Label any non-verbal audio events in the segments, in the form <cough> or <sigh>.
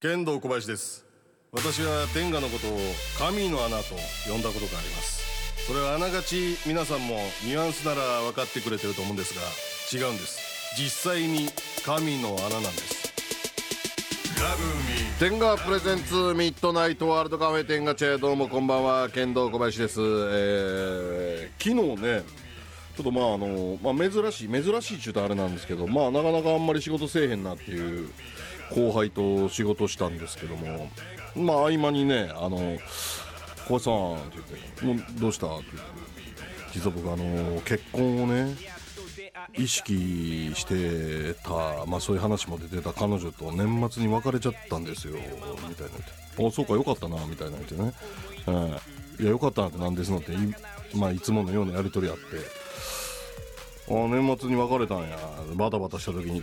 剣道小林です。私は天下のことを神の穴と呼んだことがあります。それはあながち皆さんもニュアンスなら分かってくれてると思うんですが違うんです。実際に神の穴なんです。天下プレゼンツミッドナイトワールドカフェ天下チェどうもこんばんは剣道小林です、えー、昨日ねちょっとまああの、まあ、珍しい珍しいっちゅうとあれなんですけどまあなかなかあんまり仕事せえへんなっていう後輩と仕事したんですけどもまあ合間にね「あの小林さん」って言って「どうした?」って言って実は僕あの結婚をね意識してた、まあ、そういう話も出てた彼女と年末に別れちゃったんですよみたいな言って「あそうかよかったな」みたいな言ってね「うん、いやよかったなって何ですの?」ってい,、まあ、いつものようなやり取りあって「あ年末に別れたんやバタバタした時に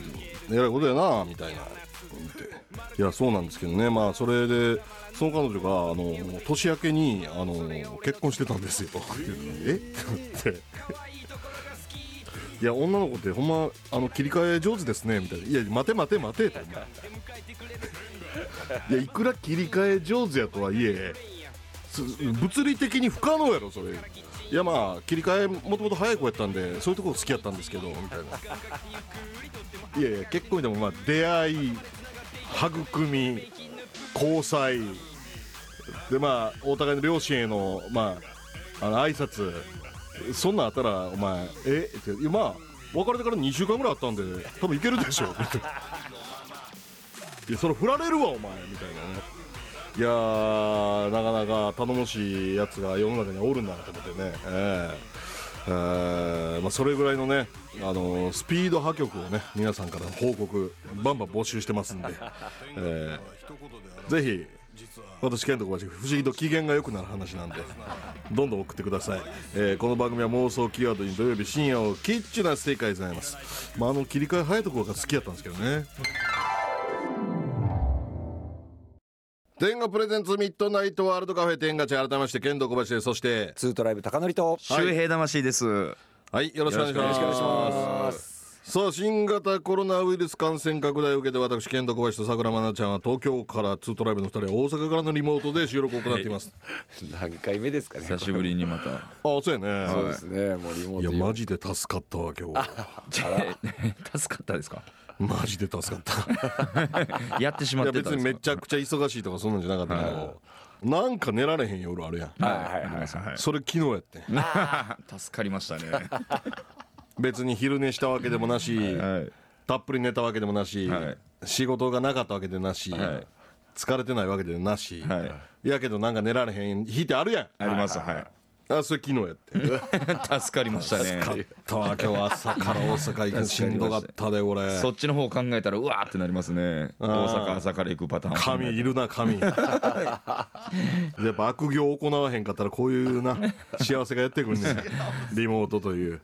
えらいことやな」みたいな「いやそうなんですけどね。まあそれでその彼女があの年明けにあの結婚してたんですよ」え？って言って。いや女の子ってほんまあの切り替え上手ですね。みたいな「いや待て待て待て」と。いやいくら切り替え上手やとはいえす物理的に不可能やろそれ。いやまあ切り替えもともと早い子やったんでそういうところ好きやったんですけどみたいな。いやいや結婚でもまあ出会い育み交際。でまあお互いの両親へのまああの挨拶。そんなんあったらお前え？っていやまあ別れてから2週間ぐらいあったんで多分いけるでしょみたいなそれ振られるわお前みたいなね。いやーなかなか頼もしいやつが世の中におるんだなと思ってね。えーえーまあ、それぐらいのね、あのースピード破局をね皆さんからの報告バンバン募集してますんで、<laughs> えーぜひ私健人小林不思議と機嫌が良くなる話なんでどんどん送ってください、えーこの番組は妄想キーワードに土曜日深夜をキッチュな正解でございます、まあ、あの切り替え早いところが好きやったんですけどね天下プレゼンツミッドナイトワールドカフェ天下チ改めまして剣道小林です。そしてツートライブ高則と。周平魂です。はいよろしくお願いします。よろしくお願いします。さあ新型コロナウイルス感染拡大を受けて私剣道小林と桜間奈ちゃんは東京からツートライブの2人は大阪からのリモートで収録を行っています、何回目ですかね久しぶりにまた。あそうやね、そうですねもうリモートいやマジで助かったわ今日 <laughs> 助かったですか？マジで助かった。<laughs> やってしまってたんですか？別にめちゃくちゃ忙しいとかそんなんじゃなかったけど、なんか寝られへん夜あるやん、はいはいはいそれ昨日やってん。助かりましたね。<laughs> 別に昼寝したわけでもなし、はい。たっぷり寝たわけでもなし、はい。仕事がなかったわけでなし、はい。疲れてないわけでなし、はい。やけどなんか寝られへん日ってあるやん。あります。はあそれ昨日やってい。<laughs> 助かりましたね。たわ今日朝から大阪行くのしんどかったで俺そっちの方考えたらうわーってなりますね。大阪朝から行くパターン。神いるな神やっぱ悪行を行わへんかったらこういうな幸せがやってくるねリモートという、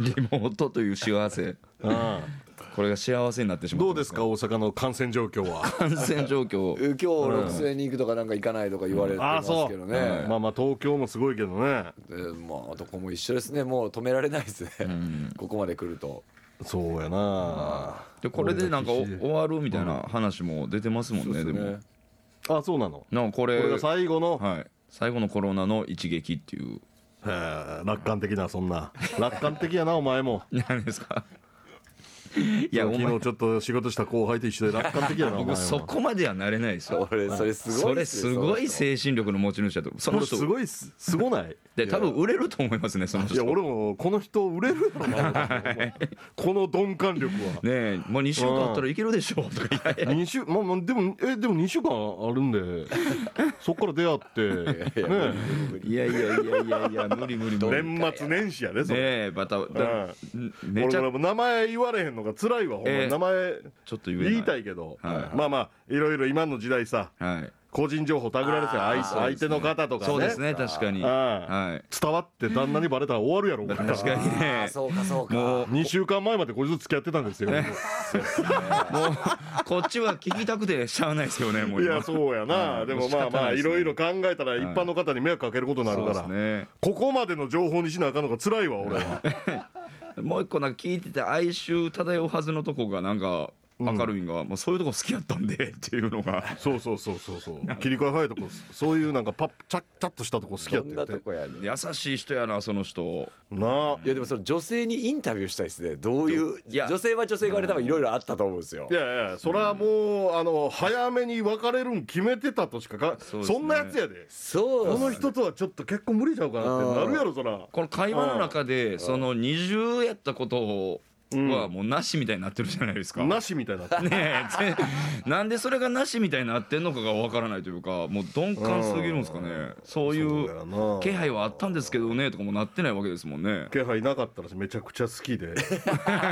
リモートという幸せ。うんこれが幸せになってしまう。どうですか大阪の感染状況は？<laughs> 感染状況。今日六千に行くとかなんか行かないとか言われてますけどね。まあまあ東京もすごいけどね。でまあどこも一緒ですね。もう止められないですね。ここまで来ると。そうやな。でこれでなんか終わるみたいな話も出てますもんね。でも。あそうなの？なこれこれが最後の、はい。最後のコロナの一撃っていう。楽観的なそんな。楽観的やなお前も。<laughs> 何ですか？い <laughs> いや、お前昨日ちょっと仕事した後輩と一緒で楽観的やな <laughs> 僕はそこまではなれないですよ。俺それすごそれすごい精神力の持ち主だと。その人すごいっすすごない？で多分売れると思いますねその人。いや俺もこの人売れるよな。<laughs> この鈍感力は。ねえ、もう2週間あったらいけるでしょうとかいやいや二週まあまあでもえでも2週間あるんで。<laughs> そっから出会って。ねいやいやいやいやいや無理無理無理。ね年末年始やでそれ。えまただめちゃ名前言われへんのが辛いわほんまええ。に名前ちょっと言い。言いたいけど。はい。まあまあいろいろ今の時代さ。はい。個人情報たぐられて相相手の方とかね。そうですね確かに。あはい。伝わって旦那にバレたら終わるやろ。<laughs> 確かにあねー。そうかそうか。もう。2週間前までこいつ付き合ってたんですよ。<laughs> もうこっちは聞きたくてしゃあないですよねもう今。いやそうやな。はい。でもまあまあいろいろ考えたら一般の方に迷惑かけることになるから。ね。ここまでの情報にしなあかんのが辛いわ俺は。<laughs> もう一個なんか聞いてて哀愁漂うはずのとこがなんか明るいんが、もうそういうとこ好きやったんで <laughs> っていうのが。そうそうそうそうそう。切り替え早いとこそういうなんかパッチャッチャッとしたとこ好きやどんなったよっこやね優しい人やなその人。なあ。いやでもその女性にインタビューしたいですね。どういういや。女性は女性側で多分いろいろあったと思うんですよ。いやいやそれはもうあの早めに別れるん決めてたとしかかそね。そんなやつやで。そうこの人とはちょっと結婚無理ちゃうかなってなるやろそら。この会話の中でその二重やったことをはもうなしみたいになってるじゃないですか。なしみたいになってねえぜ <laughs> なんでそれがなしみたいになってんのかがわからないというかもう鈍感すぎるんですかね。そういそう気配はあったんですけどねとかもなってないわけですもんね。気配なかったらめちゃくちゃ好きで。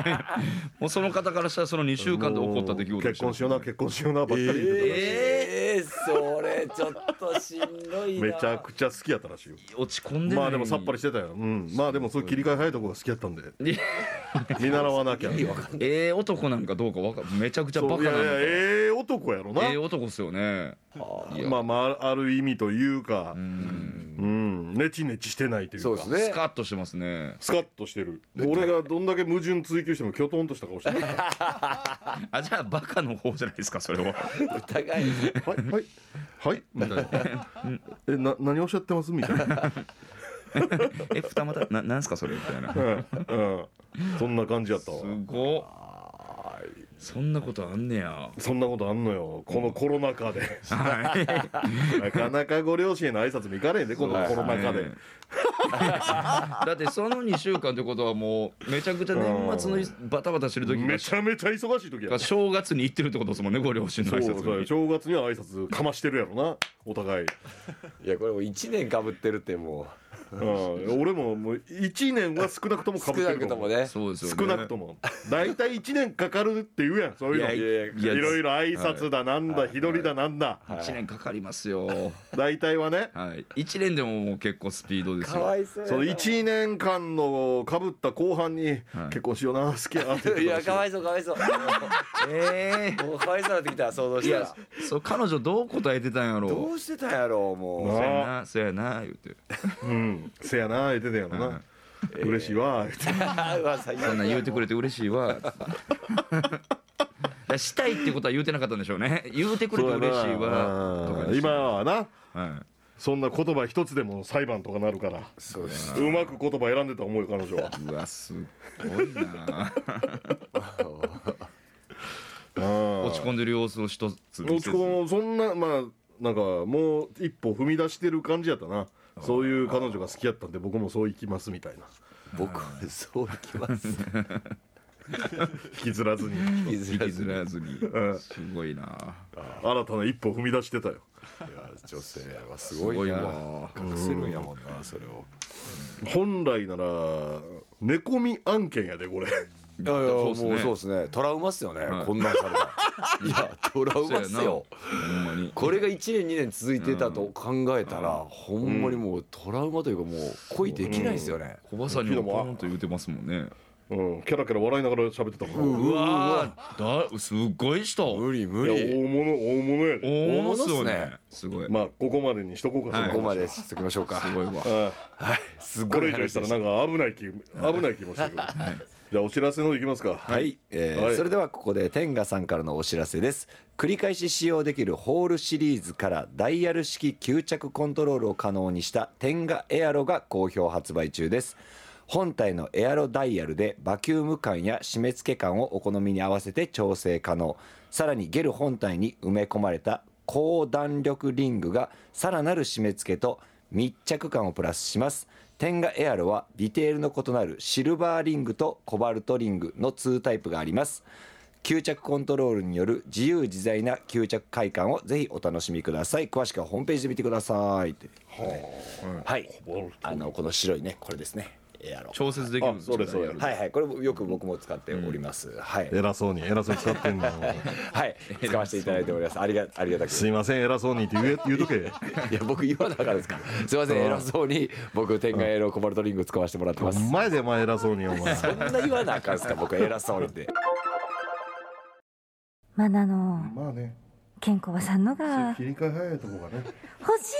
<laughs> もうその方からしたらその2週間で起こった出来事結婚しような結婚しようなばっかり言ってたらしい。ええそれちょっとしんどいな。めちゃくちゃ好きやったらしいよ。落ち込んでまあでもさっぱりしてたよ。うん。まあでもそういう切り替え早いとこが好きやったんで。<laughs> で見習わなきゃ。ええ男なんかどうかわかめちゃくちゃバそういやいやええ男やろな。ええ男っすよね。まあまあある意味というか。うん。うん。ネチネチしてないというか。そうですね。スカッとしてますね。スカッとしてる。俺がどんだけ矛盾追求してもきょとんとした顔してる。は <laughs> あじゃあバカの方じゃないですかそれは。お互いいはい。はい。みたいなえな何おっしゃってます？みたいな。<laughs> え二股ななんすかそれ？みたいな。うん。うん。そんな感じやったわ。すごっそんなことあんねや。そんなことあんのよ。このコロナ禍で。はい。<laughs> なかなかご両親への挨拶も行かれんでこのコロナ禍で。<laughs> だってその2週間ってことはもうめちゃくちゃ年末のいバタバタしてる時がめちゃめちゃ忙しい時や。が正月に行ってるってことですもんねご両親の挨拶。に正月には挨拶かましてるやろなお互い、いやこれもう1年かぶってるってもうん、俺ももう1年は少なくともかぶってなると思う。くともね。そうですよね。少なくとも。大体1年かかるって言うやん。そういうの。いいやいやろいろ挨拶だなんだ日取りだなんだ。1年かかりますよ。大体はね。はい。1年でももう結構スピードですかよわいそうやな。その1年間のかぶった後半に結婚しような好きやなって言っていたらしやかわいそうかわいそう。<laughs> えもうかわいそうになってきた想像えいやしたら。そう彼女どう答えてたんやろどうしてたんやろうもう。そうやなそうやな言うて。うんせやな言ってたやろな嬉しいわ言っ <laughs> そんなん言うてくれて嬉しいわ。<laughs> したいってことは言うてなかったんでしょうね。言うてくれて嬉しいわ。と今はなはそんな言葉一つでも裁判とかなるからそうですうまく言葉選んでた思うよ彼女は。いうわすごいな。<laughs> 落落ち込んでる様子を一つ落ち込むそんなまあなんかもう一歩踏み出してる感じやったなそういう彼女が好きやったんで僕もそう行きますみたいな。僕はそういきます。<laughs> 引きずらずに。引きずらずに。ずらずに。ん。すごいな。新たな一歩踏み出してたよ。いや女性はすごいな。隠せるんやもんなそれを。本来なら寝込み案件やでこれいやいやもうそうですね。トラウマっすよね、はい。こんなんされたら。<laughs> いやトラウマっすよ。これが1年2年続いてたと考えたら、ほんまにもうトラウマというかもう恋できないですよね、小バさんにもポンと言うてますもんねうん。キャラキャラ笑いながら喋ってたから。うわー。だすごい人。無理無いや理大物大物やで大物っすね。すごい。まあここまでにしとこうかはい。ここまでしときましょうか。すごいわ。あはい。すごいれ以上したらなんか危ない気危ない気もしてくるじゃあお知らせの方いきますか。はい、えーはい。それではここで天賀さんからのお知らせです。繰り返し使用できるホールシリーズからダイヤル式吸着コントロールを可能にした天賀エアロが好評発売中です本体のエアロダイヤルでバキューム感や締め付け感をお好みに合わせて調整可能。さらにゲル本体に埋め込まれた高弾力リングがさらなる締め付けと密着感をプラスします。テンガエアロはディテールの異なるシルバーリングとコバルトリングの2タイプがあります。吸着コントロールによる自由自在な吸着快感をぜひお楽しみください。詳しくはホームページで見てくださいって。はい。あのこの白いねこれですねエアロ調節できるんですそうですそうです。はいはい。これもよく僕も使っております、はい。偉そうに偉そうに使ってんの <laughs> はい。使わせていただいております。ありがありがたく。すいません偉そうにって言え言うとけ。いや僕言わなあかんですかすいません偉そうに僕天下エロコバルトリング使わせてもらってます。前でお前偉そうにお前。<laughs> そんな言わなあかんですか僕偉そうにって。まだのまあね。健康さんのが切り替え早いとこがね。欲し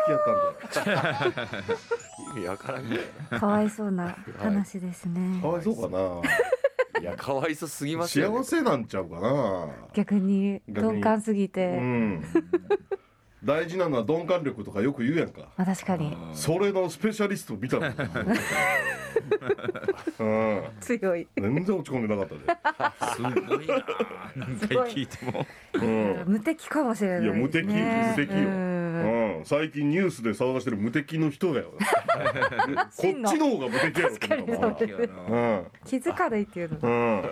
好きやったんで意味わからんね。いのかわいそうな話ですね。かわいそうかな。<laughs> いやかわいそすぎますよ、ね。幸、せなんちゃうかな。逆に逆に鈍感すぎて、うん。大事なのは鈍感力とかよく言うやんか。まあ確かに。それのスペシャリスト見たら <laughs> うん。強い、全然落ち込んでなかったすごいな。何回聞いても。で、うん。無敵かもしれないですね。いや無敵無敵よ、うんうん、最近ニュースで騒がしてる無敵の人だよ <laughs> こっち真のの方が無敵やろ確かにそうですうん。気づかないっていうのうん。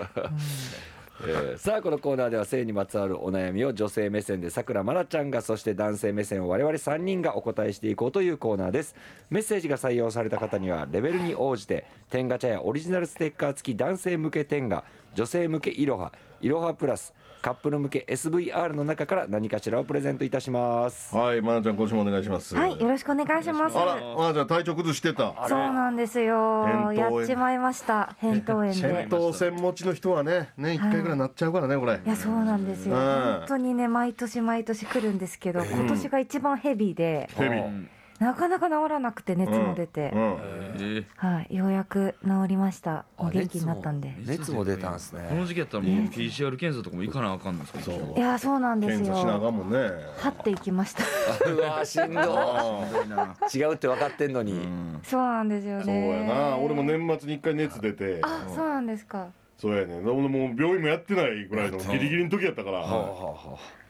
えーさあこのコーナーでは性にまつわるお悩みを女性目線でさくらまなちゃんがそして男性目線を我々3人がお答えしていこうというコーナーです。メッセージが採用された方にはレベルに応じて天ガチャやオリジナルステッカー付き男性向け天ガ女性向けいろはいろはプラスカップル向け SVR の中から何かしらをプレゼントいたします。はいまなちゃん今週もお願いします。はいよろしくお願いします。あらまなちゃん体調崩してた。そうなんですよ。やっちまいました。扁桃炎で。<laughs> 扁桃腺持ちの人はね年一回ぐらいなっちゃうからねこれ。いやそうなんですよ。うん。本当にね毎年毎年来るんですけど今年が一番ヘビーで。ヘビなかなか治らなくて熱も出て。うん。えはい。ようやく治りました。あお元気になったんで。熱も出たんですこねの時期やったらもう PCR 検査とかも行かなあかんんですかそう。いやそうなんです検査しなあかよはっていきました。うわしんど違うって分かってんのに、そうなんですよそうやねな。俺も年末に一回熱出て。あそうなんですか。そうやね俺もう病院もやってないぐらいのギリギリの時やったから。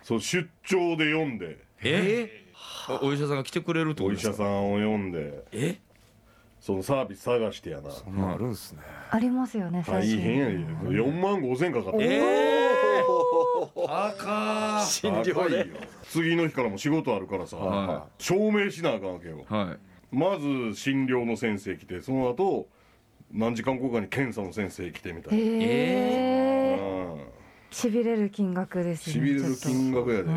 そう出張で読んでえ？おお医者さんが来てくれるってこお医とですか？者さんを読んでえ？そのサービス探してやな。そんなんあるんすね。ありますよね大最変やで。近4万5千かかってえー、赤診療で。高いよ。次の日からも仕事あるからさは証明しなあかんわけよ。はい。まず診療の先生来てその後何時間後かに検査の先生来てみたいな。へえうんしびれる金額ですねしびれる金額やで。ちょっ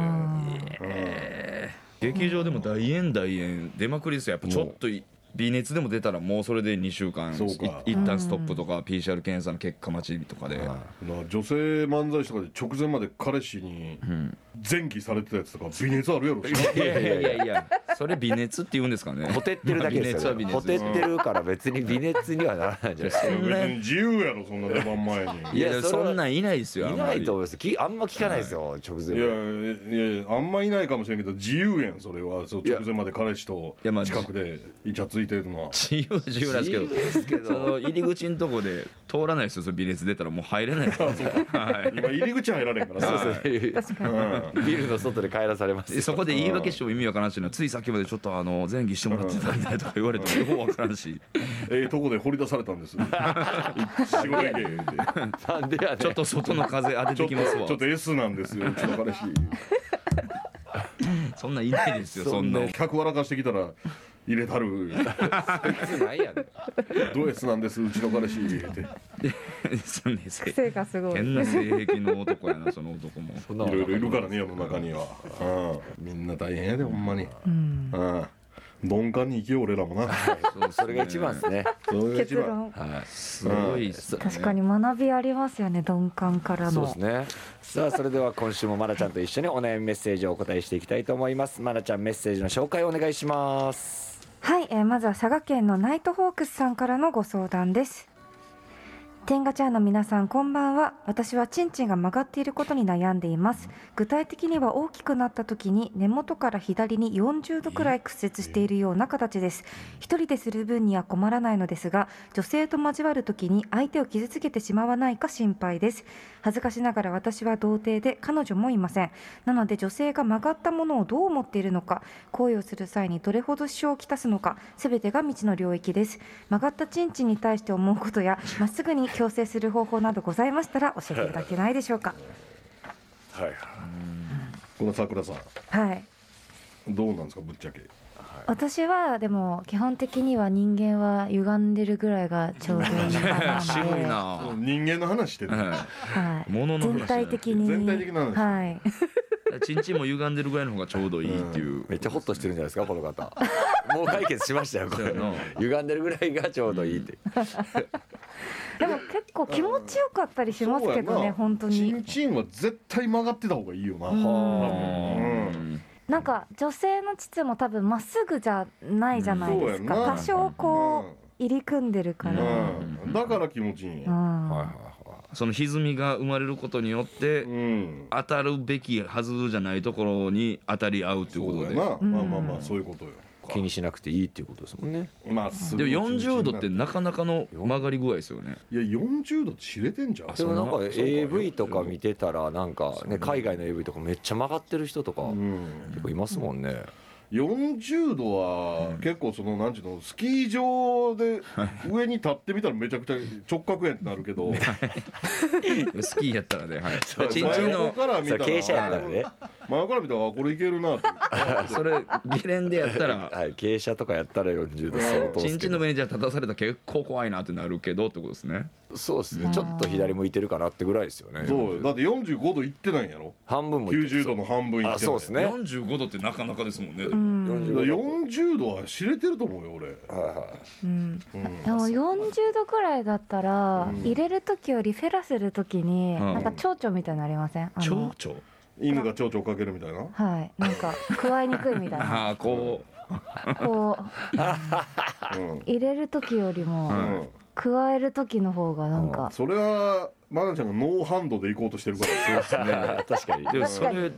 と。うん。劇場でも大炎大炎出まくりですよ。やっぱちょっとい微熱でも出たらもうそれで2週間そうか。い一旦ストップとか PCR 検査の結果待ちとかで、だから女性漫才師とかで直前まで彼氏に前期されてたやつとか微熱あるやろ。いやいやいやいや。それ微熱って言うんですかね。ほてってるだけですよ、微熱はほてってるから別に微熱にはならないんじゃないですか。別に自由やろそんな出番前に。<laughs> いやいやそれはそんなんいないですよあいんまり。ないと思います。きあんま聞かないですよ、直前。いやいやあんまいないかもしれんけど自由やんそれは。そう直前まで彼氏といやまあ近くでイチャついてるのは。自由は自由なんですけど。ですけど。その入り口のとこで通らないですよその微熱出たらもう入れない。ですはい。今入り口入られんから。さそうそう。ビルの外で帰らされます。でそこで言い訳しても意味わからんしな。ついさっきまでちょっとあの前儀してもらってたんだよとか言われてようわからんし。ええとこで掘り出されたんです。仕事行け言うてなんでやねん。ちょっと外の風当てちょってきますわ。とちょっと S なんですよ。うちの彼氏そんなんいないですよそんな。客笑かしてきたら入れたる。ないやねんド S なんですうちの彼氏。言うてそんなせ癖がすごい。変な性癖の男やな <laughs> その男も。そんないろいろいるからね世の中には。うん。みんな大変やでほんまに。うん。うん。鈍感に生きよう俺らもな。そうそれが一番ですね。それが一番。結論。はい。すごいね。確かに学びありますよね鈍感からの。そうですね。さあそれでは今週もまなちゃんと一緒にお悩みメッセージをお答えしていきたいと思います。まなちゃんメッセージの紹介をお願いしますはい、えーまずは佐賀県のナイトホークスさんからのご相談です。天ガチャーの皆さんこんばんは。私はチンチンが曲がっていることに悩んでいます。具体的には大きくなった時に根元から左に40度くらい屈折しているような形です。一人でする分には困らないのですが女性と交わる時に相手を傷つけてしまわないか心配です。恥ずかしながら私は童貞で彼女もいません。なので女性が曲がったものをどう思っているのか行為をする際にどれほど支障をきたすのか全てが未知の領域です。曲がったチンチンに対して思うことやまっすぐに矯正する方法などございましたら教えていただけないでしょうか。はい。この桜さん。はい。どうなんですかぶっちゃけ私はでも基本的には人間は歪んでるぐらいがちょうどいいかな。の <laughs> 渋いでな人間の話してるははい。物の話全体的に。全体的な話。はい。いちんちんも歪んでるぐらいの方がちょうどいいっていう。めっちゃホッとしてるんじゃないですかこの方。<laughs> もう解決しましたよこれ。歪んでるぐらいがちょうどいいってでも結構気持ちよかったりしますけどね本当チンにチンは絶対曲がってた方がいいよな。うん。うんなんか女性の膣も多分まっすぐじゃないじゃないですか。そうやな。多少こう入り組んでるから、うん。だから気持ちいいんや。うん。はいはいはその歪みが生まれることによってうん。当たるべきはずじゃないところに当たり合うっていうことで。まあまあまあそういうことよ気にしなくていいっていうことですもんね。まあすでもぐ40度ってなかなかの曲がり具合ですよね。いや40度って知れてんじゃん。でもなんか AV とか見てたらなんかね海外の AV とかめっちゃ曲がってる人とかうん。結構いますもんね40度は結構そのなんちゅうのスキー場で上に立ってみたらめちゃくちゃ直角やんってなるけど。<laughs> スキーやったらねはい。チンチン真横のから見たら。それ傾斜やったらね。真横から見たらあこれいけるなって <laughs> それゲレンデやったら。はい傾斜とかやったら40度相当チンチンのですけど上にじゃあ立たされたら結構怖いなってなるけどってことですねそうですね。ちょっと左向いてるかなってぐらいですよね。そう。よだって45度いってないんやろ？半分もいって90度の半分いってないあそうですね。45度ってなかなかですもんね、うん。だから40度は知れてると思うよ俺。うん。うん。でも40度くらいだったら、入れる時よりフェラする時に、うん。なんか蝶々みたいになりません？あ蝶の々？犬が蝶々をかけるみたいな？はい。なんか加えにくいみたいな。<laughs> ああここう。うん。入れる時よりも、うん加える時の方がなんか、それはマナちゃんがノーハンドで行こうとしてるからそうですね。<laughs> 確かに。うでもそれ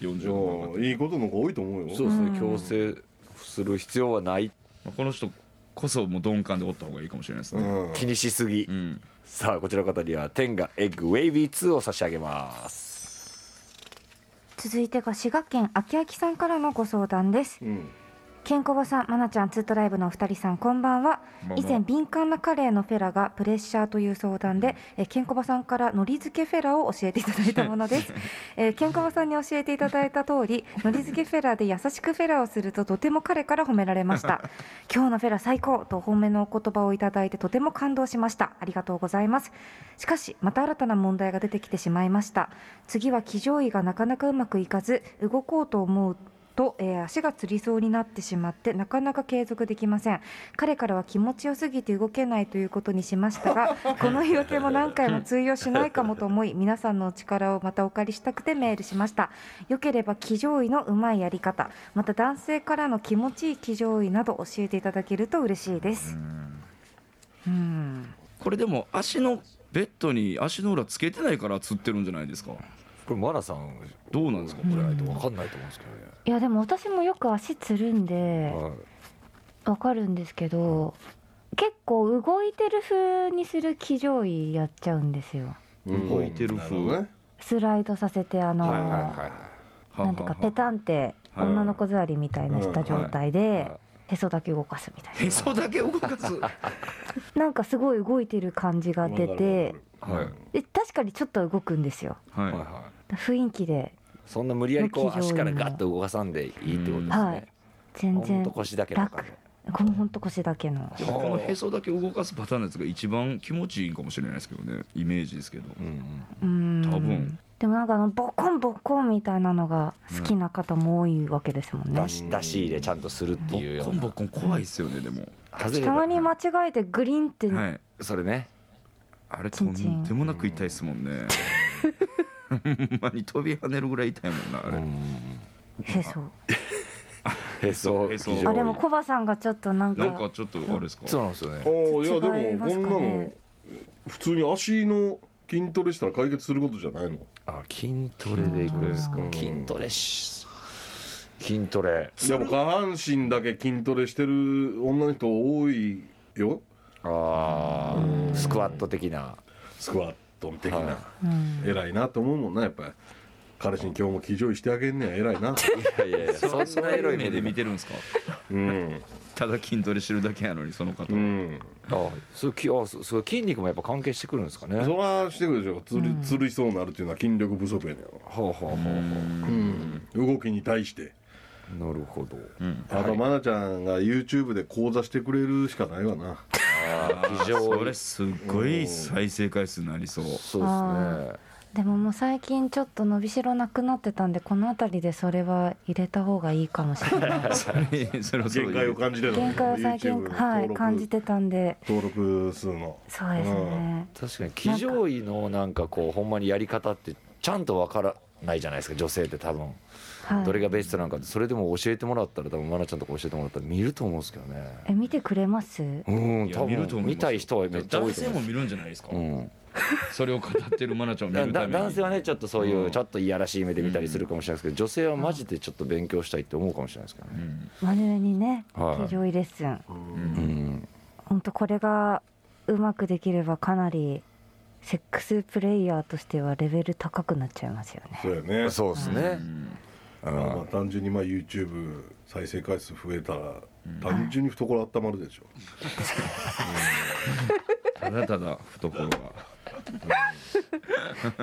40度う。んいいことの方が多いと思うよ。そうですね。強制する必要はない。この人こそもう鈍感でおった方がいいかもしれないですね。うん。気にしすぎ。うん。さあこちらの方には天がエッグウェイビー2を差し上げます。続いてが滋賀県秋秋さんからのご相談です。うんケンコバさん、マナちゃん、ツートライブのお二人さん、こんばんは以前、敏感なカレーのフェラがプレッシャーという相談で、えケンコバさんから海苔漬けフェラを教えていただいたものです。えーケンコバさんに教えていただいた通り、海苔漬けフェラで優しくフェラをするととても彼から褒められました。<laughs> 今日のフェラ最高と褒めのお言葉をいただいてとても感動しました。ありがとうございます。しかし、また新たな問題が出てきてしまいました。次は騎乗位がなかなかうまくいかず、動こうと思うと、えー足がつりそうになってしまってなかなか継続できません。彼からは気持ちよすぎて動けないということにしましたが <laughs> この言い訳も何回も通用しないかもと思い皆さんのお力をまたお借りしたくてメールしました。よければ騎乗位のうまいやり方また男性からの気持ちいい騎乗位など教えていただけると嬉しいです。うん。これでも足のベッドに足の裏つけてないからつってるんじゃないですか？これマナさんどうなんですか？じゃないと分かんないと思うんですけどね、いやでも私もよく足つるんではい。わかるんですけど結構動いてる風にする騎乗位やっちゃうんですよ。うん動いてる風？なほどねスライドさせてあの、はいはいはいなんていうかペタンってはい女の子座りみたいなした状態でへそだけ動かすみたいへそだけ動かす？な <laughs> なんかすごい動いてる感じが出てはい。で確かにちょっと動くんですよ。はいはいは雰囲気で。いそんな無理やりこう足からガッと動かさんでいいってことですね、はい。全然。と腰だけとか楽。このほんと腰だけの。このへそだけ動かすパターンのやつが一番気持ちいいかもしれないですけどね。イメージですけど。うん多分。でもなんかあのボコンボコンみたいなのが好きな方も多いわけですもんね、出し出し入れちゃんとするってボいうような。ッコンボッコン怖いですよねでも。たまに間違えてグリンって、はい。それね。あれとんでもなく痛いですもんね <laughs> まに飛び跳ねるぐらい痛いもんなあれ、<laughs> へそ。へそ。へそ。あでもコバさんがちょっとなんか。なんかちょっとあれですか？そうなんですよね。おいやでもこんなの普通に足の筋トレしたら解決することじゃないの？あ筋トレでいくんですか？うん筋トレし筋トレ。でも下半身だけ筋トレしてる女の人多いよ。ああスクワット的な。スクワット的な、はうん。偉いなと思うもんなやっぱり。彼氏に今日も騎乗位してあげんねや偉いな。いやいや <laughs> そんなエロい目で見見ててるんですか？うん。ただ筋トレしてるだけやのにその方、うん。あそうきあそうそう筋肉もやっぱ関係してくるんですかね。そらしてくるでしょ。つりつりそうになるっていうのは筋力不足やねん。やろほうほうほうん。動きに対して。うなるほど。うん。あと愛菜ちゃんが YouTube で講座してくれるしかないわな。ああ非常にそれすっごい再生回数になりそう。そうあですね。でももう最近ちょっと伸びしろなくなってたんでこの辺りでそれは入れた方がいいかもしれない。<laughs> そ限界を感じてる限界を最近はい感じてたんで。登録数のそうですね。確かに騎乗位のなんかこうほんまにやり方ってちゃんとわからないじゃないですか女性って多分はい。どれがベストなんかってそれでも教えてもらったら多分愛菜ちゃんとか教えてもらったら見ると思うんですけどね。え見てくれます？うん多見ると思います分見たい人はめっちゃ多いと思う男性も見るんじゃないですか、うん。それを語ってる愛菜ちゃんを見るために。男性はねちょっとそういううん。ちょっといやらしい目で見たりするかもしれないですけど、女性はマジでちょっと勉強したいって思うかもしれないですからね。真面目にねはい。騎乗位レッスンうん。本当これがうまくできればかなりセックスプレイヤーとしてはレベル高くなっちゃいますよね。そうやね。そうですね。まあまあ単純にまあ YouTube 再生回数増えたら単純に懐温まるでしょ。<laughs> ただただ懐が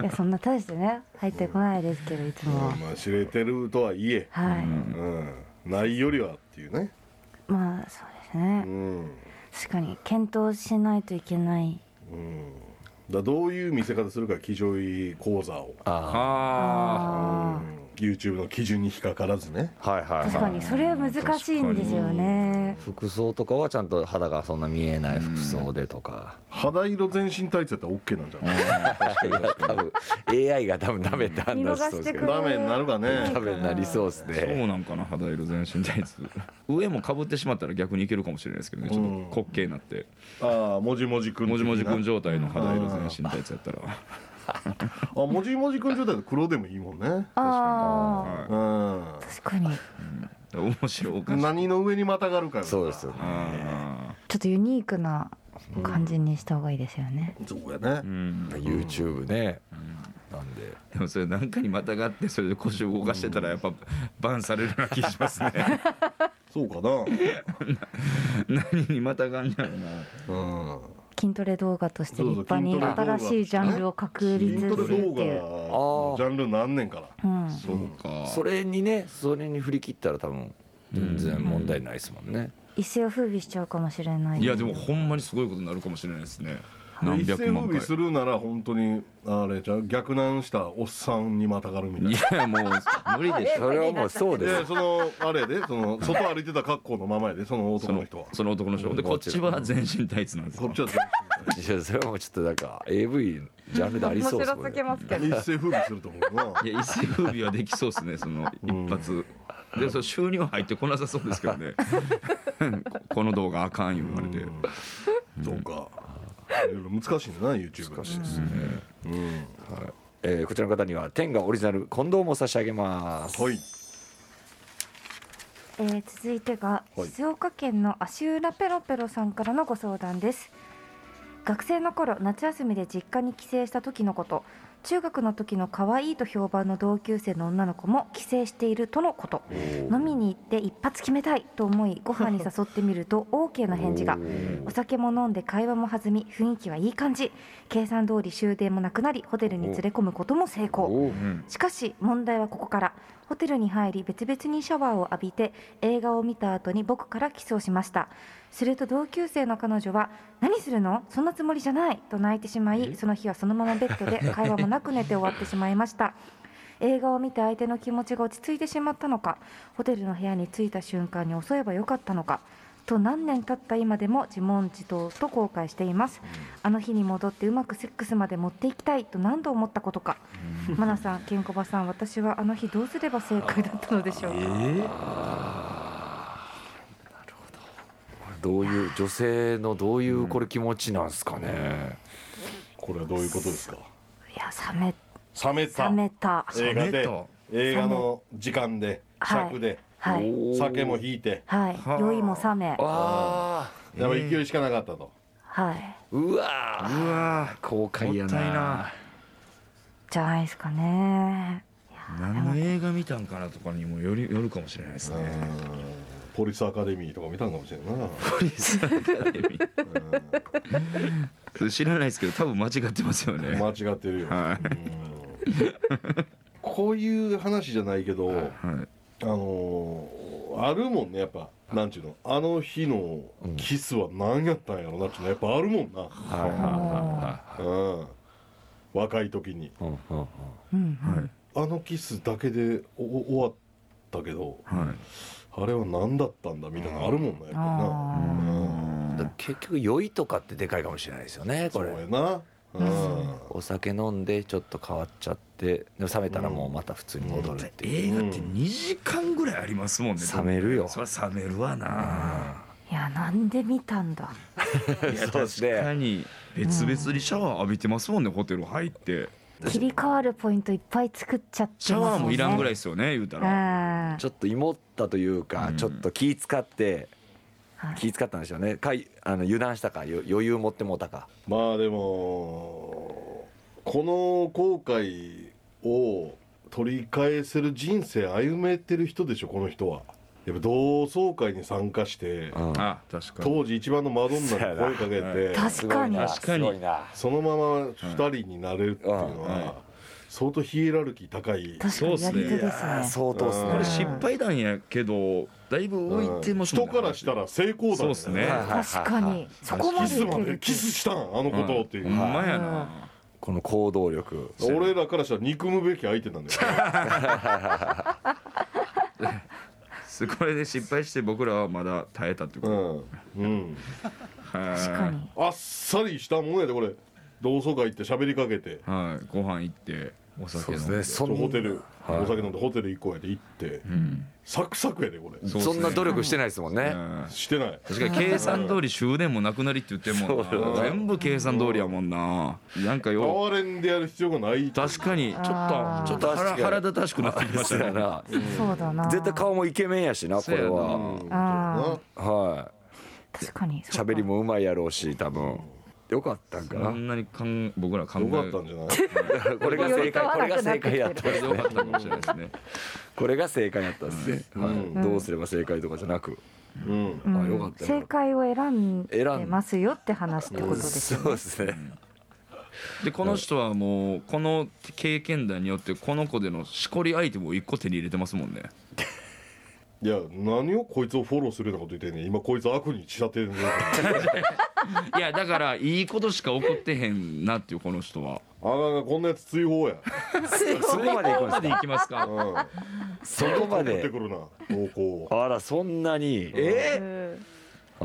いやそんな大してね入ってこないですけどいつも。まあ知れてるとはいえ。はい。うん。ないよりはっていうね。まあそうですうねん。確かに検討しないといけない。うん。だどういう見せ方するか騎乗位講座を。あああ YouTube の基準に引っかからずね。あはいはいはい。確かにそれは難しいんですよね。服装とかはちゃんと肌がそんな見えない服装でとか。肌色全身タイツやったら OK なんじゃない？<laughs> 多分 AI が多分ダメって判断しそうですけど。ダメになるかね。ダメになりそうですそね。うなんかな肌色全身タイツ上もかぶってしまったら逆にいけるかもしれないですけどね。ちょっと滑稽になって。ああもじもじくんもじもじくん状状態の肌色全身タイツやったらあもじもじくん状態で黒でもいいもんね。確かに。面白いおかしい。何の上にまたがるかよ。そうですよね。あちょっとユニークな感じにした方がいいですよね。そうやね。ーうん。YouTube ね。なんで。でもそれなんかにまたがってそれで腰を動かしてたらやっぱバンされるような気しますね。<laughs> そうか <laughs> な。何にまたがんやろな。うん筋トレ動画として立派に新しいジャンルを確立するっていう、画ジャンルなんねんから。うん、そうか。それにねそれに振り切ったら多分全然問題ないですもんね。一世を風靡しちゃうかもしれない。いやでもほんまにすごいことになるかもしれないですね何一世風百万回靡するなら本当にあれじゃう逆難したおっさんにまたがるみたいいやもう無理でしょ。<laughs> それはもうそうです。なでそのあれやでその外歩いてた格好のままやでそのその男の人は。その男の人。でこっちは全身タイツなんですよ。こっちは全いやそれはもうちょっとなんか AV ジャンルでありそうですね。一世風靡すると思うな。いや一世風靡はできそうですねその一発。でその収入入ってこなさそうですけどね。<laughs> この動画あかん言われて。そうか。いろいろ難しいんだな YouTube 難しいですね。うん。えーこちらの方には天がオリジナルコンドームを差し上げます。はい。えー続いてがはい。静岡県の足浦ペロペロさんからのご相談です。学生の頃夏休みで実家に帰省した時のこと中学の時の可愛いと評判の同級生の女の子も帰省しているとのこと。飲みに行って一発決めたいと思いご飯に誘ってみると <laughs> OK の返事が。お酒も飲んで会話も弾み雰囲気はいい感じ。計算通り終電もなくなりホテルに連れ込むことも成功。おしかし問題はここからホテルに入り別々にシャワーを浴びて映画を見た後に僕からキスをしました。すると同級生の彼女は「何するの？そんなつもりじゃない」と泣いてしまいその日はそのままベッドで <laughs> 会話もなく寝て終わってしまいました。映画を見て相手の気持ちが落ち着いてしまったのかホテルの部屋に着いた瞬間に襲えばよかったのかと何年経った今でも自問自答と後悔しています。あの日に戻ってうまくセックスまで持っていきたいと何度思ったことか。マナさん、ケンコバさん、私はあの日どうすれば正解だったのでしょうか？ど。ういう女性のどういうこれ気持ちなんですかね。これはどういうことですか？いや、冷め、冷めた。冷めた。映画で冷めた映画の時間ではい。尺ではい、酒も引いて。はい、酔いも冷め、あ。やっぱ勢いしかなかったと。はい、あ、うわー。うわ後悔やもったいな。な。じゃないですかね。何の映画見たんかなとかにもよりよるかもしれないですね。ポリスアカデミーとか見たんかもしれんな。ポリスアカデミー。知らないですけど多分間違ってますよね。間違ってるよ、はい。うん。こういう話じゃないけど、はいあのーあるもんねやっぱなんちゅうのあの日のキスは何やったんやろなっていうのやっぱあるもんな、はいはいはうん、若い時に。うんうんはい。あのキスだけでおお終わったけどはい。あれは何だったんだみたいなのあるもんなやっぱりな、うん。結局酔いとかってでかいかもしれないですよねこそうれやな、うんお酒飲んでちょっと変わっちゃってでも冷めたらもうまた普通に戻るっていう、映画って2時間ぐらいありますもんね。冷めるよ。そりゃ冷めるわな。いや、なんで見たんだ。いや <laughs> そうですね。確かに。別々にシャワー浴びてますもんねホテル入って。切り替わるポイントいっぱい作っちゃってますシャワーもいらんぐらいいですよね言うたら。うん。ちょっと芋ったというか、うん。ちょっと気使ってはい。気使ったんでしょうね。かいあの油断したかよ余裕持ってもうたか。まあでもこの後悔を取り返せる人生歩めてる人でしょこの人は。やっぱ同窓会に参加してうん。あ確かに。当時一番のマドンナに声かけて確かに。すごいな。すごいなそのまま二人になれるっていうのうん。は相当ヒエラルキー高い。確かにやり手ですあーね相当っすね。うんこれ失敗談やけどだいぶ浮いてますもん人からしたら成功だそうっすね。確かに。そこまキスでいけるまでキスしたんあのことっていう、ほんまやなこの行動力。俺らからしたら憎むべき相手なんだよ。すこれで失敗して僕らはまだ耐えたってこうん、うん、あっさりしたもんやでこれ。同窓会行って喋りかけて。はい。ご飯行ってお酒飲んで。そホテル、はい。お酒飲んでホテル行こうやで行って、うん。サクサクやでこれ。そんな努力してないですもんね、うん。してない。確かに計算通り終電もなくなりって言ってんもん全部計算通りやもんな。なんか変よわれんでやる必要がない確かにちょっとちょっと腹立たしくなってきましたね。そうやな。そうだな。絶対顔もイケメンやしなこれうはは確かにい喋りもうまいやろうし多分よかったんかこなんなにかん僕ら考えよかったんじゃない？<laughs> これが正解これが正解やったかったかもしれないですね。これが正解やったんですね、はい。うん。どうすれば正解とかじゃなく、うん。うん。あよかったよ正解を選んでますよって話ってことですよそうねですね、でこの人はもうこの経験談によってこの子でのしこりアイテムを一個手に入れてますもんね。いや何をこいつをフォローするようなこと言ってんねん。今こいつ悪に仕立てるんだよいやだからいいことしか起こってへんなっていうこの人は。あががこんなやつ追放や。そこまで行くんででいきますか。うん。そこま持ってでくるな投稿を。あらそんなに。え？あ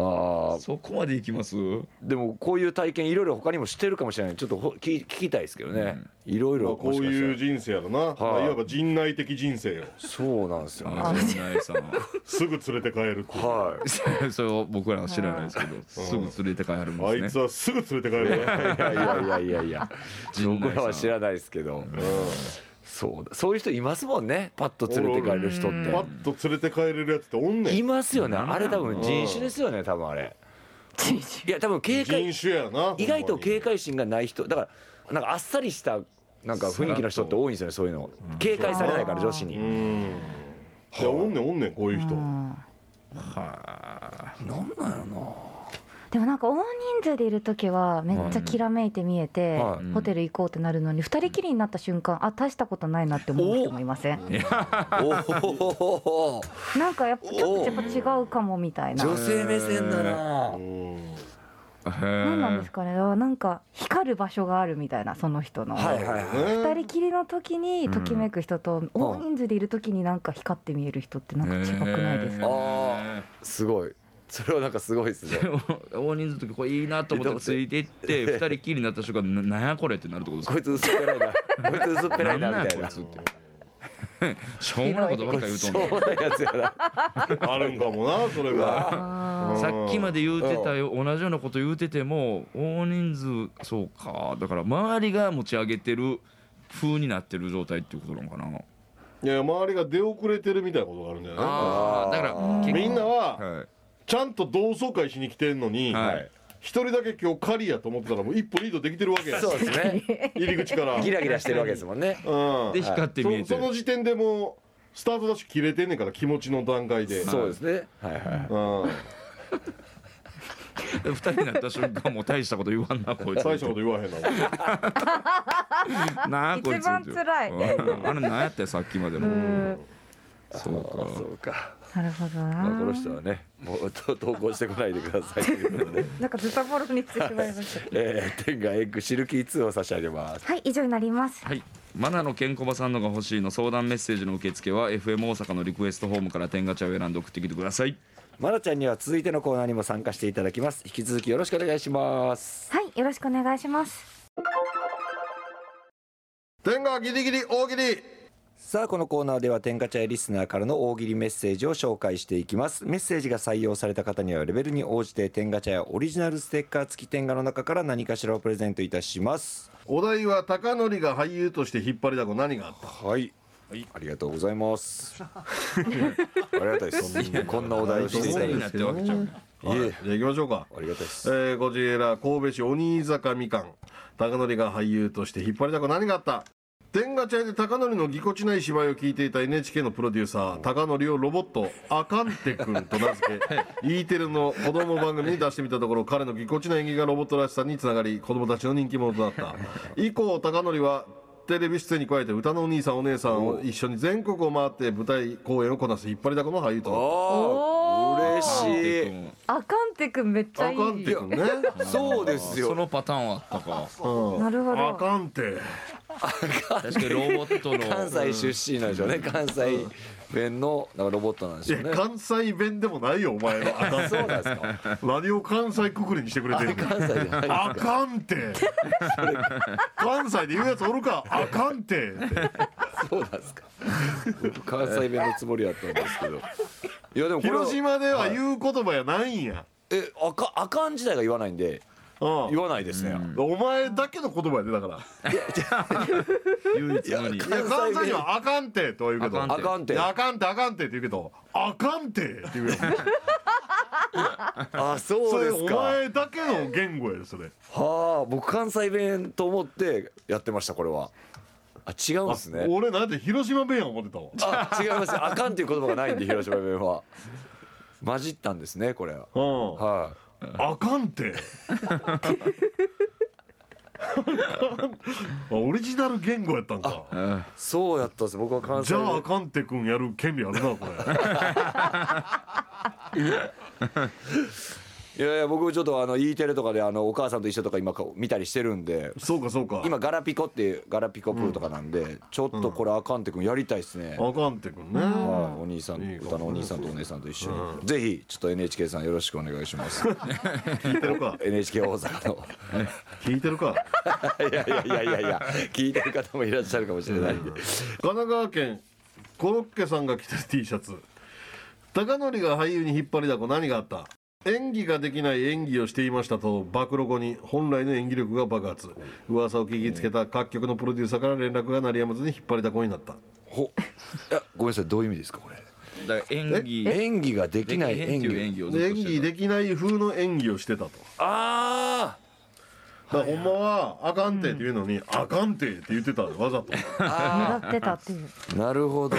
あそこまでいきます？でもこういう体験いろいろ他にもしてるかもしれない。ちょっとほ聞聞きたいですけどね。いろいろまあこういう人生やろな、まあいわば陣内的人生よ。そうなんですよね。あじゃないさん <laughs> すぐ連れて帰るっはい。<laughs> それを僕らは知らないですけどすぐ連れて帰るんあいつですねはすぐ連れて帰るよ。いやいやいやいや。いや僕らは知らないですけどそうだ。そういう人いますもんね。パッと連れて帰る人っパッと連れて帰れるやつっておんねん。ていますよね。あれ多分人種ですよね多分あれ。いや多分警戒人種やな意外と警戒戒心がない人。だからなんかあっさりしたなんか雰囲気の人って多いんですよねそういうの。警戒されないから女子に。うん。いやおんねんおんねんこういう人。うん。はなんなんやろなでもなんか大人数でいる時はめっちゃきらめいて見えて、はい。ホテル行こうってなるのに二人きりになった瞬間あ大したことないなって思う人もいませんおおなんかやっぱちょっとやっぱ違うかもみたいな。女性目線だな。何なんですかね。あなんか光る場所があるみたいなその人の、はいはいはい。二人きりの時にときめく人と、大人数でいる時になんか光って見える人ってなんか違くないですか、すごいそれはなんかすごいですね。<laughs> 大人数の時これいいなと思ってついていって <laughs> 二人きりになった瞬間ななんやこれってなるってことですか？こいつ薄っぺらいなこいつ薄っぺらいなみたいな。こいつって。<laughs> しょうもないことばっかり言うとんねん。しょうもないやつやな。あるんかもなそれが。あさっきまで言うてたよ同じようなこと言うてても大人数そうか。だから周りが持ち上げてる風になってる状態っていうことなのかな。いや周りが出遅れてるみたいなことがあるんじゃない？ああだから結構みんなははいちゃんと同窓会しに来てんのにはい。一人だけ今日狩りやと思ってたらもう一歩リードできてるわけや。そうですね。入り口から。ギラギラしてるわけですもんね。うん。で光って見えてそその時点でもうスタートダッシュ切れてんねんから気持ちの段階で。そうですね。はいはいうん。二人になった瞬間もう大したこと言わんなこいつ。大したこと言わへんな <laughs> なあこいつ。一番辛い。うん。あれ何やったよさっきまでの。うん。そうか。そうかなるほどな、まあこの人はねもうと <laughs> 投稿してこないでください。ということでなんかズタボロにしてしまいました。<laughs> えー、天がエッグシルキー2を差し上げます。はい以上になります。はい。マナのケンコバさんのが欲しいの相談メッセージの受付は FM 大阪のリクエストホームから天ガチャを選んで送ってきてください。まなちゃんには続いてのコーナーにも参加していただきます。引き続きよろしくお願いします。はいよろしくお願いします。天がギリギリ大喜利さあこのコーナーでは天下茶屋リスナーからの大喜利メッセージを紹介していきます。メッセージが採用された方にはレベルに応じて天下茶屋オリジナルステッカー付き天下の中から何かしらをプレゼントいたします。お題は高則が俳優として引っ張りだこ何があった？はい、ありがとうございます。ありがたいですこんなお題をしていただいて。になってるわけちゃうはいじゃあ行きましょうか。ありがたいです。えー、こちら神戸市鬼坂みかん。高則が俳優として引っ張りだこ何があった？天下茶屋で高則のぎこちない芝居を聞いていた NHK のプロデューサー高則をロボットアカンテ君と名付け <laughs> E テレの子供番組に出してみたところ彼のぎこちない演技がロボットらしさにつながり子供たちの人気者となった。<laughs> 以降高則はテレビ出演に加えて歌のお兄さんお姉さんを一緒に全国を回って舞台公演をこなす引っ張りだこの俳優と嬉しい。あかんてくんめっちゃいいカンテ君ね。<laughs> そうですよ。そのパターンはあったか。うん。なるほど。アカンテ確かにロボットの。関西出身なんでしょうね。関西弁のなんかロボットなんでいしょうね。や関西弁でもないよお前のあかんそうなんですか？何を関西くくりにしてくれてるの？関西じゃないあかんて。<laughs> 関西で言うやつおるか？あかんて。ってそうなんですか。僕関西弁のつもりやったんですけど。いやでも広島では言う言葉やないんや、えあかあかん自体が言わないんでうん言わないですね、お前だけの言葉やでだから。唯一無二。いや関西人。はあかんてとは言うけど。あかんて。いやあかんてあかんてって言うけどあかんてって言うよ。<laughs> あそそうですか。前だけの言語やでそれ。はあ僕関西弁と思ってやってましたこれは。あ違うんですね。俺なんて広島弁や思ってたわ。あ違います。あかんっていう言葉がないんで広島弁は。混じったんですねこれ。はうん。はあかんて。<laughs> あオリジナル言語やったんか。そうやったんです僕は関西じゃああ弁かんてくんやる権利あるなこれ <laughs> いやいや僕ちょっとあの E テレとかであのお母さんと一緒とか今見たりしてるんでそうかそうか。今ガラピコっていうガラピコプーとかなんで、ちょっとこれあかんってくんやりたいですね、あかんてくんね。はい、お兄さん歌のお兄さんとお姉さんと一緒に、ぜひちょっと NHK さんよろしくお願いします。聞いてるか？NHK 大阪の。聞いてるか？いやいやいやいやいや聞いてる方もいらっしゃるかもしれないんで、神奈川県コロッケさんが着てる T シャツ。高則が俳優に引っ張りだこ何があった？演技ができない演技をしていましたと暴露後に本来の演技力が爆発。噂を聞きつけた各局のプロデューサーから連絡が鳴りやまずに引っ張りだこになった。ほいやごめんなさいどういう意味ですかこれ？だから演技。演技ができない演できへんっていう演技技をずっとしてた。演技できない風の演技をしてたと。あだからほんまは「あかんて」って言うのに「あかんて」って言ってたわざと。狙ってたっていう。あなるほど。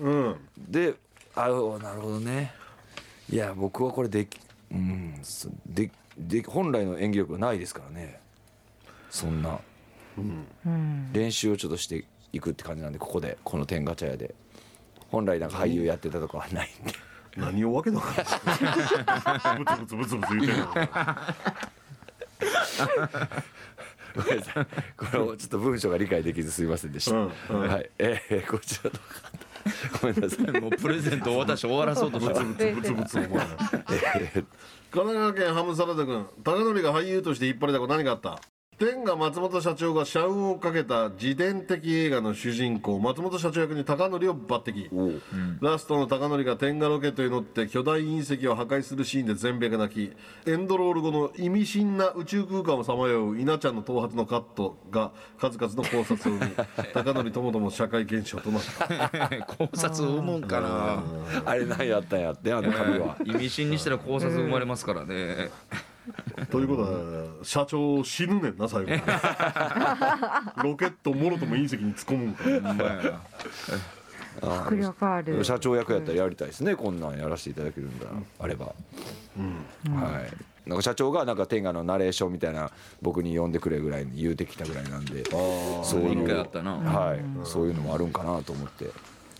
うん。であなるほどね。いや僕はこれできうん。そでで本来の演技力がないですからね。そんな。うん。練習をちょっとしていくって感じなんでここで。この天ガチャ屋で。本来なんか俳優やってたとかはないんで。何をわけのわからんブツブツブツブツ言ってんの。ごめんなさい。これをちょっと文章が理解できずすいませんでした、うんうん。はい。えー、こちらの方 <laughs> ごめんなさい。もうプレゼントを渡して終わらそうとした。ブツブツブツ神奈川県ハムサラダ君高則が俳優として引っ張りだこ何があった？天が松本社長が社運をかけた自伝的映画の主人公松本社長役に高則を抜擢。ラストの高則が天下ロケットに乗って巨大隕石を破壊するシーンで全米が泣きエンドロール後の意味深な宇宙空間をさまよう稲ちゃんの頭髪のカットが数々の考察を生み <laughs> 高則ともとも社会現象となった。考察を生むんかな？あれ何やったんやってあの紙は。意味深にしたら考察生まれますからねということは社長死ぬねんな最後ロケットもろとも隕石に突っ込むんか。迫力ある。社長役やったらやりたいですね。こんなんやらせていただけるんだあれば、はい。なんか社長がなんか天下のナレーションみたいな僕に呼んでくれぐらいに言うてきたぐらいなんで。そういう一の回あったな。はい、そういうのもあるんかなと思って、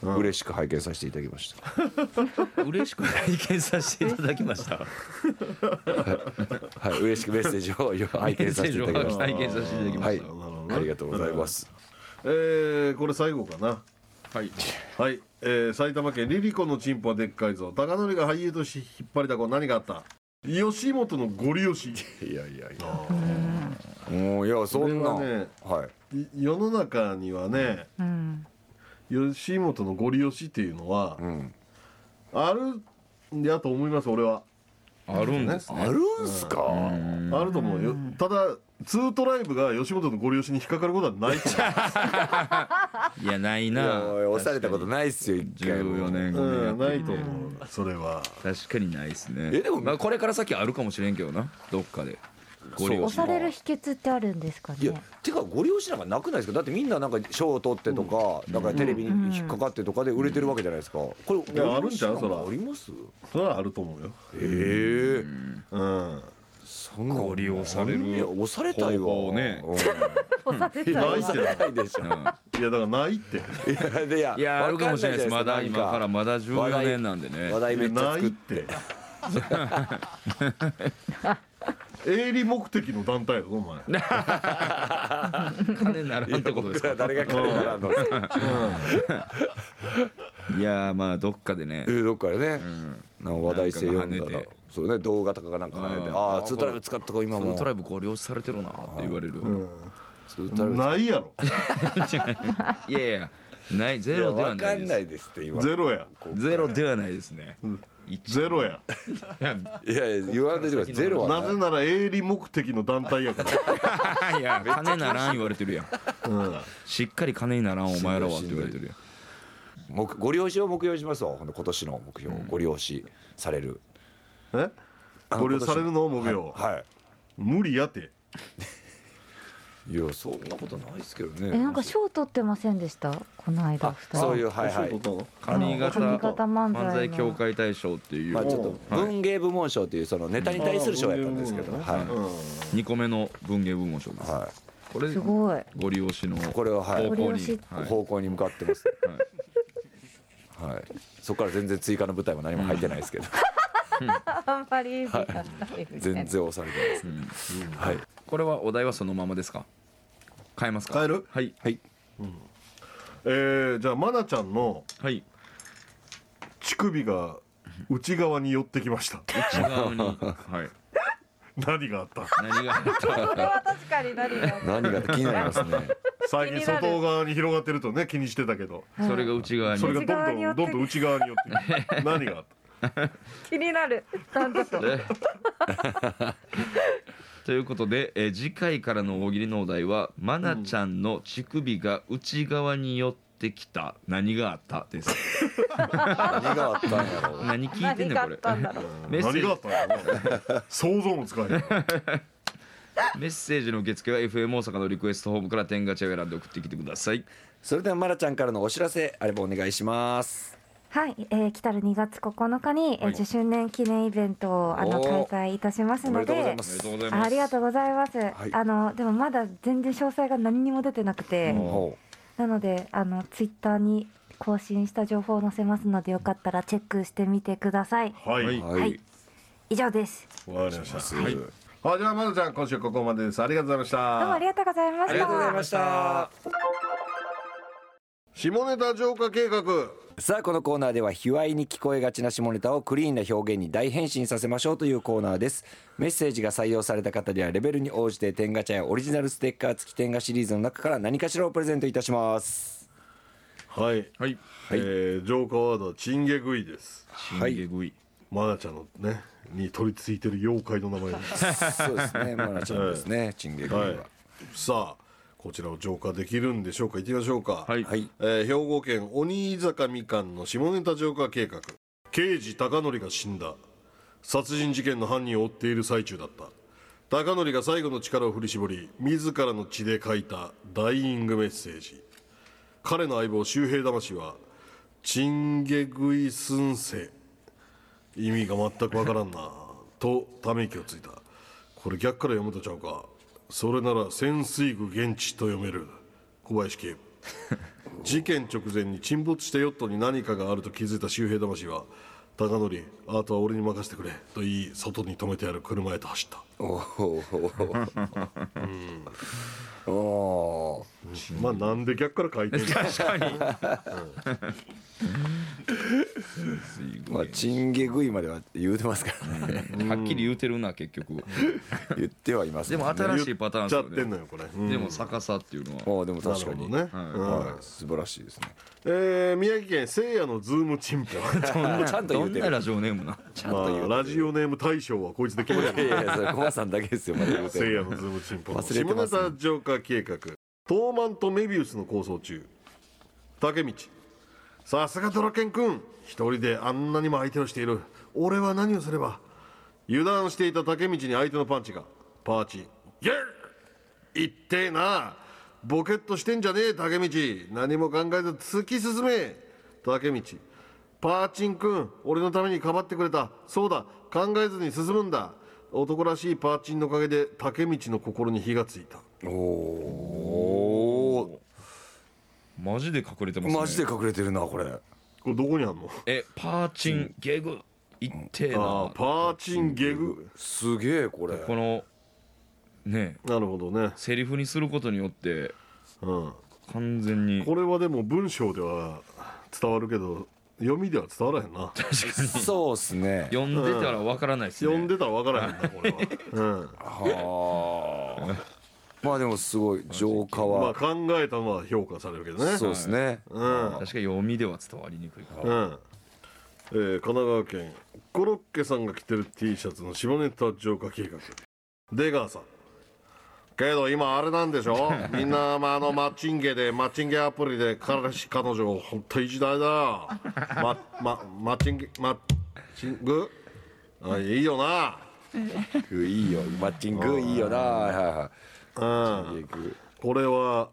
嬉しく拝見させていただきました。<laughs> 嬉しく拝見させていただきました。はい嬉しくメッセージを拝見させていただきました。拝見させていただきまはい。したありがとうございます。えー、これ最後かな。はい。はい、えー、埼玉県リリコのチンポはでっかいぞ。高則が俳優として引っ張りだこ。何があった？吉本のゴリ押し。いやいやいや。もういやそんな。これはねはい。い世の中にはねうん吉本のゴリ押しっていうのは、んあるんやと思います俺は。あるんですね。あるんすか、あると思うよ。ただツートライブが吉本のゴリ押しに引っかかることはないと <laughs> いやないいやな押されたことないっすよ一回も。14年思う、うん、後にやってないと思うそれは。確かにないですね。えでもまあこれから先あるかもしれんけどなどっかで押される秘訣ってあるんですかいやねてかゴリ押しなんかなくないですか？だってみんななんか賞を取ってとか、なん。かテレビに引っかかってとかで売れてるわけじゃないですか。これいやあるんちゃんかそら。あります？それはあると思うよ。ええ。うん。そんな。ゴリ押される押されたいわ。方法ね。うん。<laughs> 押されたないって。押されたいでしょ。いやだからないって。いやでいやいやあるかもしれないです。まだ今からまだ14年なんでね。話題めっちゃないっ作ってて <laughs> 営利目的の団体やぞお前。金ならんってことですか？誰が金ならんの？いやーまあどっかでね。えーどっかでね、なんか話題性読んだらそうね動画とかがなんか跳ねてうんああツートライブ使った子今も。ツートライブゴリ押しされてるなって言われる。ツートライブ。ないやろ。<laughs> いやいやないゼロではわかんないですないですって今。ゼロや。ゼロではないですね。ゼロや。いやいや言わんでください。ゼロはなぜなら営利目的の団体やから。<laughs> いや金ならん言われてるやん。うん。しっかり金にならんお前らはって言われてるやん。目ご利用しを目標にしますわ。ほんで今年の目標、ご利用しされる。え？あのこれされるの目標。はい、は無理やてい、いやそんなことないですけどね。えなんか賞取ってませんでした？この間あ二人そういうはいはい。そういうこ上方上方漫才協会大賞っていう。まあちょっとはい。文芸部門賞というそのネタに対する賞やったんですけど、あはい、とうん。2個目の文芸部門賞です。はこれすごい。ご利用しのこれははい。方向に。方向に向かってます、はい。そこから全然追加の舞台も何も入ってないですけど、<laughs> あんまり意味がない全然押されてます、はい。これはお題はそのままですか？変えますか？変える？はい。はい。えーじゃあ愛菜ちゃんのはい。乳首が内側に寄ってきました。内側に。はい。<laughs> 何があった？何があった？これは確かに何が何が気になりますね最近気になる外側に広がってるとね気にしてたけど。それが内側に。それがどんどんどんどん内側に寄ってくる <laughs> 何があった？<laughs> 気になる。なんだと <laughs> ということで、えー次回からの大喜利のお題は「まなちゃんの乳首が内側に寄ってきた。何があった?」です。何があったんやろう。何聞いてんねんこれ。何があったんだろう。メッセージ。何があったんやろな想像もつかへん <laughs> メッセージの受付は FM 大阪のリクエストホームから天ガチャを選んで送ってきてください。それではまなちゃんからのお知らせあればお願いしますはい、えー、来たる2月9日に、えーはい。10周年記念イベントをあの開催いたしますのおめでとうございでます。ありがとうございますありがとうございます、い。あのでもまだ全然詳細が何にも出てなくて、ほなのであのツイッターに更新した情報を載せますのでよかったらチェックしてみてください。はい。はい。以上です。かりました。はい。あじゃあまなちゃん今週ここまでです。ありがとうございました。どうもありがとうございました。ありがとうございました下ネタ浄化計画。さあこのコーナーでは卑猥に聞こえがちな下ネタをクリーンな表現に大変身させましょうというコーナーです。メッセージが採用された方にはレベルに応じて天ガチャやオリジナルステッカー付き天ガシリーズの中から何かしらをプレゼントいたします。はい、はい。えー、浄化ワードはチンゲグイです。チンゲグイ。まなちゃんのねに取り付いてる妖怪の名前です。<laughs> そうですね。マナちゃんですねチンゲグイは。はい。さあこちらを浄化できるんでしょうか？行ってみましょうか。はい。はい。えー兵庫県鬼居坂みかんの下ネタ浄化計画。刑事高則が死んだ。殺人事件の犯人を追っている最中だった。高則が最後の力を振り絞り自らの血で書いたダイイングメッセージ。彼の相棒周平魂はチンゲグイスンセ。意味が全くわからんな。とため息をついた。これ逆から読むとちゃうかそれなら潜水具現地と読める。小林警部。<laughs> 事件直前に沈没したヨットに何かがあると気づいた周平魂は高則あとは俺に任せてくれと言い外に止めてある車へと走ったおおおおまあなんで逆から書いてんの？確かに。まあチンゲ食いまでは言うてますからね。はっきり言うてるな結局言ってはいますでも新しいパターンちゃってんのよこれ、うん。でも逆さっていうのは。ああでも確かにほどね、はい。素晴らしいですね。えー宮城県せいやのズームチンポ <laughs> ちゃんと言うてる。ラジオネームなちゃんと言うてる。まあ、ラジオネーム大賞はこいつで決まるいやいやそれコバさんだけですよまだ言の。ズームチンポ忘れてます下ネタ浄化計画。東マンとメビウスの構想中。竹道。さすがドラケン君。一人であんなにも相手をしている。俺は何をすれば。油断していた竹道に相手のパンチが。パーチ。イエーいってえな。ボケっとしてんじゃねえ竹道。何も考えず突き進め。竹道。パーチン君。俺のためにかばってくれた。そうだ。考えずに進むんだ男らしいパーチンのおかげで竹道の心に火がついた。おおマジで隠れてますね。マジで隠れてるなこれ。これどこにあんの？えパーチンゲグいってえあなーパーチンゲグ。すげえこれ。このね。なるほどね、セリフにすることによってうん、完全に。これはでも文章では伝わるけど読みでは伝わらへんな。そうっすね。読んでたらわからないですね。読んでたら分からへんなこれは、うん、はあ。まあでもすごい浄化まあは考えたのは評価されるけどね。そうですね。うん。確か読みでは伝わりにくいか。らうん。えー、神奈川県コロッケさんが着てる T シャツの下ネタ浄化計画。出川さんけど今あれなんでしょ？<laughs> みんな、まあ、あのマッチンゲでマッチンゲアプリで彼氏彼女本当いい時代だよままマッチンゲマッチング？あいいよな。いいよ。マッチングいいよな。はいはい。これは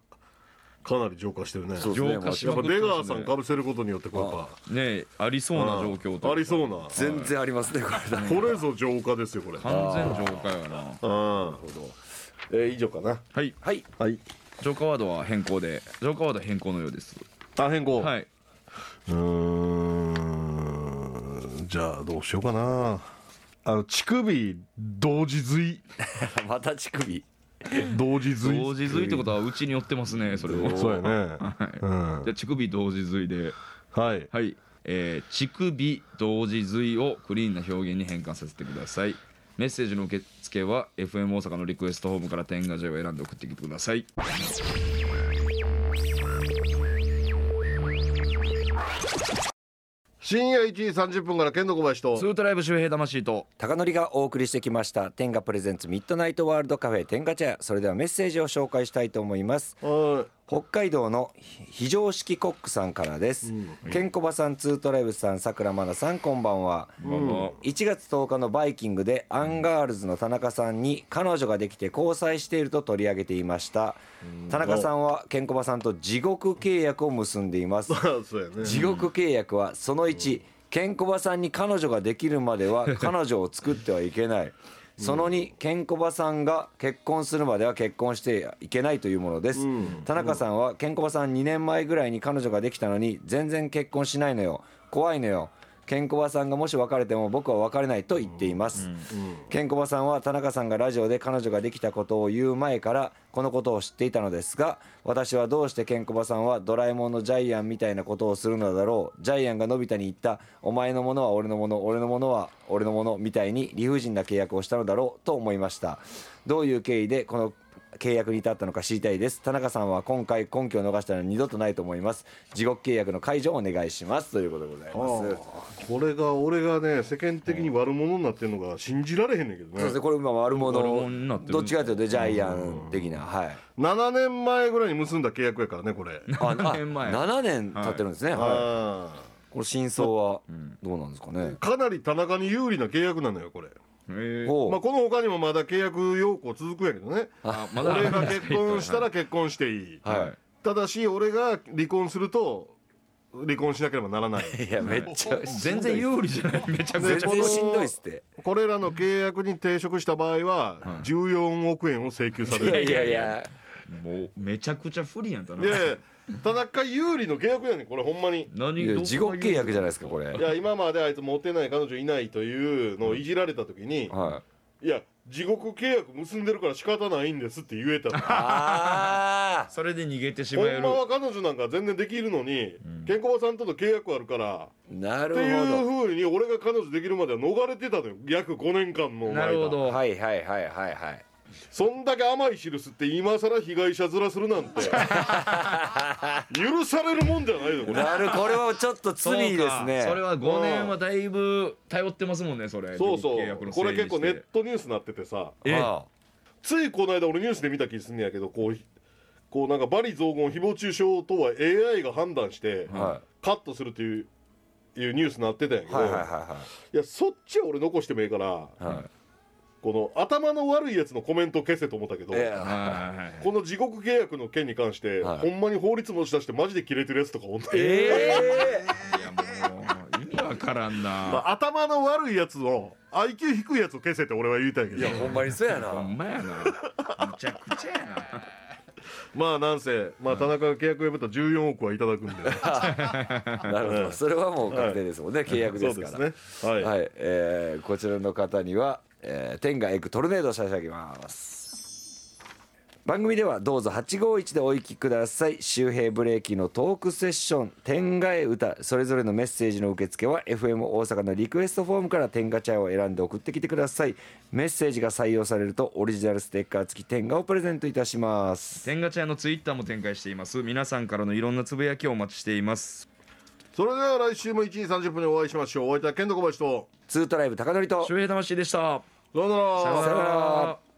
かなり浄化してるね。浄化しやっぱ出川さんかぶせることによってこれやっぱ。ねありそうな状況とありそうな。全然ありますねこれ。だこれぞ浄化ですよこれ。完全浄化やな。うんえー、以上かな。はい。はい。はい。浄化ワードは変更で浄化ワードは変更のようです。あ変更。はい、うーん。じゃあどうしようかな。あの乳首同時髄。<laughs> また乳首。同時髄。同時髄ってことはうちに寄ってますねそれを。そうやね。うん。じゃあ乳首同時髄で。はい。はい、えー、乳首同時髄をクリーンな表現に変換させてくださいメッセージの受付は FM 大阪のリクエストホームから天下寺を選んで送ってきてください。深夜1時30分から剣の小林とツートライブ周平魂と高典がお送りしてきました天下プレゼンツミッドナイトワールドカフェ天下茶屋。それではメッセージを紹介したいと思います。は北海道の非常識コックさんからです、ケンコバさんツートライブさん紗倉まなさんこんばんは、1月10日のバイキングでアンガールズの田中さんに彼女ができて交際していると取り上げていました、田中さんはケンコバさんと地獄契約を結んでいます。ね。地獄契約はその1ケンコバさんに彼女ができるまでは彼女を作ってはいけないその2ケンコバさんが結婚するまでは結婚してはいけないというものです、田中さんはケンコバさん2年前ぐらいに彼女ができたのに全然結婚しないのよ。怖いのよケンコバさんがもし別れても僕は別れないと言っています、ケンコバさんは田中さんがラジオで彼女ができたことを言う前からこのことを知っていたのですが私はどうしてケンコバさんはドラえもんのジャイアンみたいなことをするのだろう。ジャイアンがのび太に言った「お前のものは俺のもの俺のものは俺のもの」みたいに理不尽な契約をしたのだろうと思いました。どういう経緯でこの契約に至ったのか知りたいです。田中さんは今回根拠を逃したのは二度とないと思います。地獄契約の解除をお願いします。ということでございます。これが俺がね世間的に悪者になってるのが信じられへんねんけどね。そうですね。これまあ悪者どっちかというとジャイアン的なはい。7年前ぐらいに結んだ契約やからねこれ。<laughs> あ7年前。7年経ってるんですね。はい。あこれ真相はどうなんですかね。ーかなり田中に有利な契約なのよこれまあこの他にもまだ契約要項続くんやけどね。あまだ俺が結婚したら結婚していい。はただし俺が離婚すると離婚しなければならない。い <laughs> いやめっちゃ全然有利じゃない。めちゃくちゃしんどいっすって。これらの契約に抵触した場合は14億円を請求される。いやいやいや。もうめちゃくちゃ不利やんたいやいや田中有利の契約やねんこれほんまに。何？いや地獄契約じゃないですかこれ。いや今まであいつモテない彼女いないというのをいじられた時にはい。や地獄契約結んでるから仕方ないんですって言えたの。<laughs> あそれで逃げてしまえる。ほんまは彼女なんか全然できるのに、ケンコバさんとの契約あるからーなるっていうほふうに俺が彼女できるまでは逃れてたのよ約5年間の間なるほどど。はいはいはいはいはい。そんだけ甘い印って今更被害者面するなんて <laughs> 許されるもんじゃないのこれ。なるこれはちょっと罪ですね。それは5年はだいぶ頼ってますもんねそれ。そうそう。これ結構ネットニュースになっててさ。ついこの間俺ニュースで見た気すんねやけどこうこうなんか罵詈雑言誹謗中傷とは AI が判断してカットするっていういうニュースになってたんやけど、いはいはいはい。やそっちは俺残してもいいからいはいこの頭の悪いやつのコメント消せと思ったけど、この地獄契約の件に関して、はい。ほんまに法律持ち出してマジで切れてるやつとかおんえいやもう意味わからんまなあ頭の悪いやつを IQ 低いやつを消せって俺は言いたいけど。いやほんまにそうやほなんまやな。むちゃくちゃやな。<laughs> まあなんせ、まあ、田中が契約を破ったら14億はいただくんで。<laughs> なるほど。それはもう確定ですもんね契約ですから。そうですね。はい、はい、えーこちらの方には、えー、天がエクトルネードを差し上げます。番組ではどうぞ851でお行きください。周平ブレーキのトークセッション天がえ歌それぞれのメッセージの受付は FM 大阪のリクエストフォームから天が茶を選んで送ってきてください。メッセージが採用されるとオリジナルステッカー付き天がをプレゼントいたします。天ガチャのツイッターも展開しています。皆さんからのいろんなつぶやきをお待ちしています。それでは来週も1時30分にお会いしましょう。お相手は健人小林と。ツートライブ高典と。周平魂でした。さよなら。さよなら